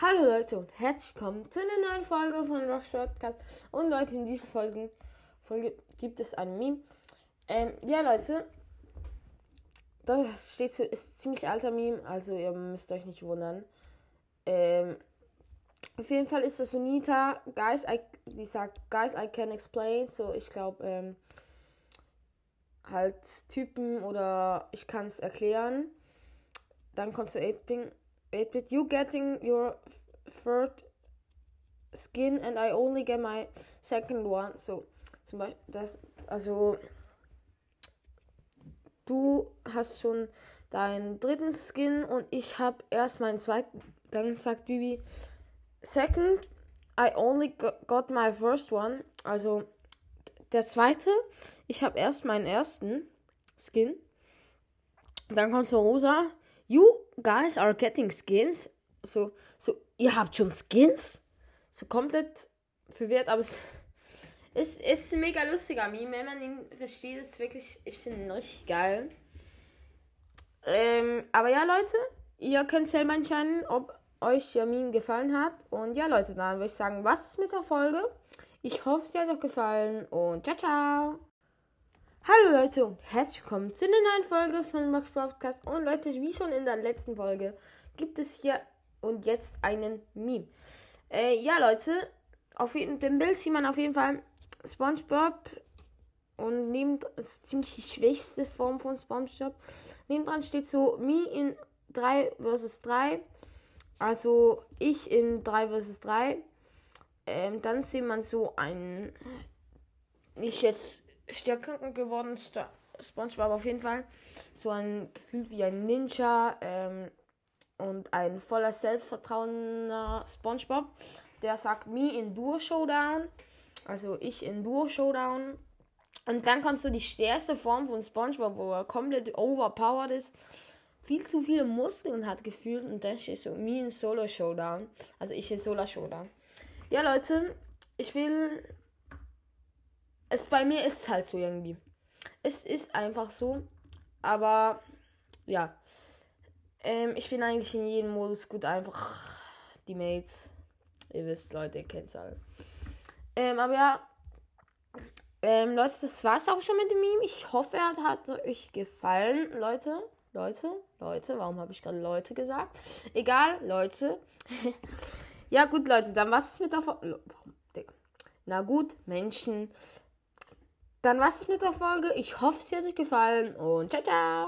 Hallo Leute und herzlich willkommen zu einer neuen Folge von Rock Podcast. Und Leute, in dieser Folge, Folge gibt es ein Meme. Ähm, ja Leute, das steht ist ziemlich alter Meme, also ihr müsst euch nicht wundern. Ähm, auf jeden Fall ist das Sunita, Guys, I, die sagt, Guys, I can explain. So, ich glaube, ähm, halt Typen oder ich kann es erklären. Dann kommt zu 8 8-bit. You getting your third skin and I only get my second one. So, zum Beispiel, das, also, du hast schon deinen dritten Skin und ich habe erst meinen zweiten. Dann sagt Bibi, second, I only got my first one. Also, der zweite, ich habe erst meinen ersten Skin. Dann kommt so Rosa. You guys are getting skins. So, so, ihr habt schon Skins? So komplett verwirrt, aber es ist, ist ein mega lustiger Meme. Wenn man ihn versteht, ist wirklich, ich finde ihn richtig geil. Ähm, aber ja, Leute, ihr könnt selber entscheiden, ob euch der Meme gefallen hat. Und ja, Leute, dann würde ich sagen, was ist mit der Folge? Ich hoffe, sie hat euch gefallen und ciao, ciao. Hallo Leute und herzlich willkommen zu einer neuen Folge von Max Podcast. Und Leute, wie schon in der letzten Folge, gibt es hier und jetzt einen Meme. Äh, ja, Leute, auf jeden, dem Bild sieht man auf jeden Fall SpongeBob und neben ist ziemlich die schwächste Form von SpongeBob. Nebendran steht so Me in 3 vs 3. Also ich in 3 vs 3. Ähm, dann sieht man so ein nicht jetzt stärker geworden SpongeBob aber auf jeden Fall so ein Gefühl wie ein Ninja ähm, und ein voller Selbstvertrauener SpongeBob. Der sagt me in Duo Showdown, also ich in Duo Showdown. Und dann kommt so die stärkste Form von SpongeBob, wo er komplett overpowered ist, viel zu viele Muskeln hat gefühlt und dann steht so me in Solo Showdown, also ich in Solo Showdown. Ja Leute, ich will es bei mir ist halt so irgendwie. Es ist einfach so. Aber ja. Ähm, ich bin eigentlich in jedem Modus gut. Einfach die Mates. Ihr wisst, Leute, ihr kennt es alle. Ähm, aber ja. Ähm, Leute, das war's auch schon mit dem Meme. Ich hoffe, er hat euch gefallen. Leute, Leute, Leute. Warum habe ich gerade Leute gesagt? Egal, Leute. ja, gut, Leute, dann was ist mit der. Warum? Na gut, Menschen. Dann was ist mit der Folge. Ich hoffe, es hat euch gefallen und ciao, ciao.